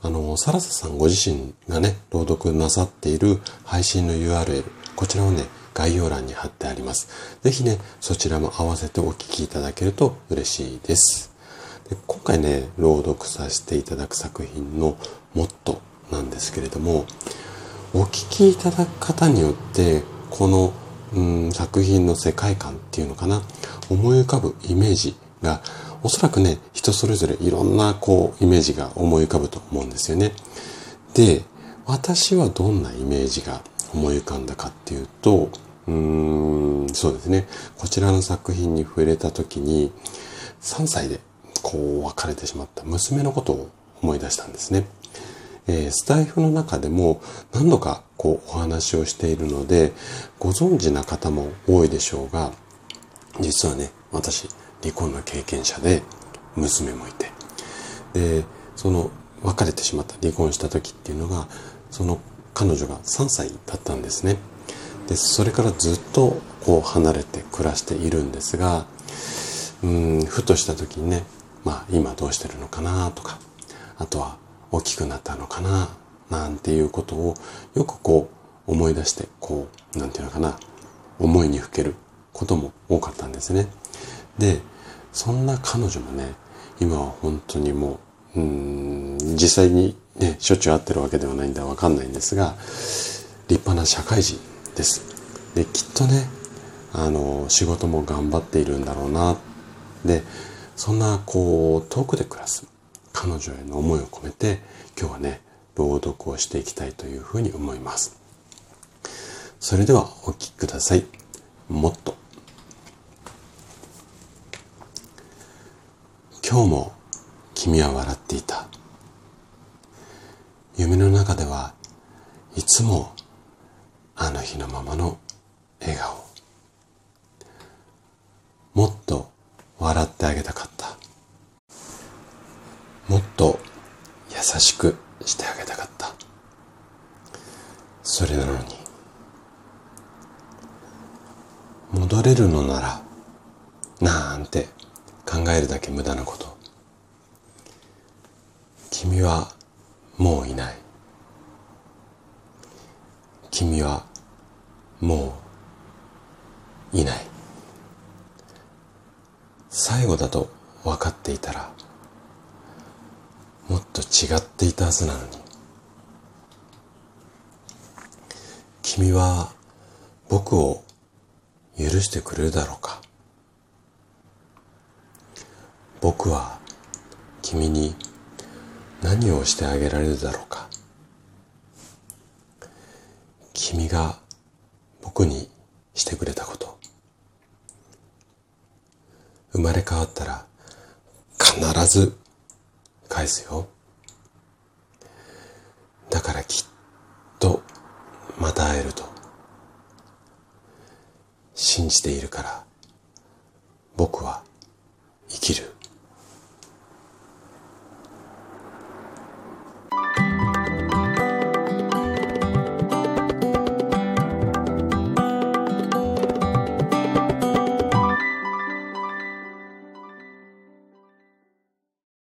あの、サラサさんご自身がね、朗読なさっている配信の URL、こちらをね、概要欄に貼ってあります。ぜひね、そちらも合わせてお聞きいただけると嬉しいです。で今回ね、朗読させていただく作品のもっとなんですけれども、お聞きいただく方によって、この、うん、作品の世界観っていうのかな、思い浮かぶイメージがおそらくね、人それぞれいろんなこうイメージが思い浮かぶと思うんですよね。で、私はどんなイメージが思い浮かんだかっていうと、うーん、そうですね。こちらの作品に触れた時に、3歳でこう別れてしまった娘のことを思い出したんですね。えー、スタイフの中でも何度かこうお話をしているので、ご存知な方も多いでしょうが、実はね、私、離婚の経験者で娘もいてでその別れてしまった離婚した時っていうのがその彼女が3歳だったんですねでそれからずっとこう離れて暮らしているんですがうんふとした時にねまあ今どうしてるのかなとかあとは大きくなったのかななんていうことをよくこう思い出してこうなんていうのかな思いにふけることも多かったんですね。で、そんな彼女もね、今は本当にもう、うん、実際にね、しょっちゅう会ってるわけではないんでわかんないんですが、立派な社会人です。で、きっとね、あの、仕事も頑張っているんだろうな。で、そんな、こう、遠くで暮らす彼女への思いを込めて、今日はね、朗読をしていきたいというふうに思います。それではお聴きください。もっと今日も君は笑っていた。夢の中ではいつもあの日のままの笑顔。もっと笑ってあげたかった。もっと優しくしてあげたかった。それなのに、戻れるのなら、なんて考えるだけ無駄なこと。君はもういない。君はもういない。最後だと分かっていたら、もっと違っていたはずなのに。君は僕を許してくれるだろうか僕は君に何をしてあげられるだろうか。君が僕にしてくれたこと。生まれ変わったら必ず返すよ。だからきっとまた会えると。信じているから僕は生きる。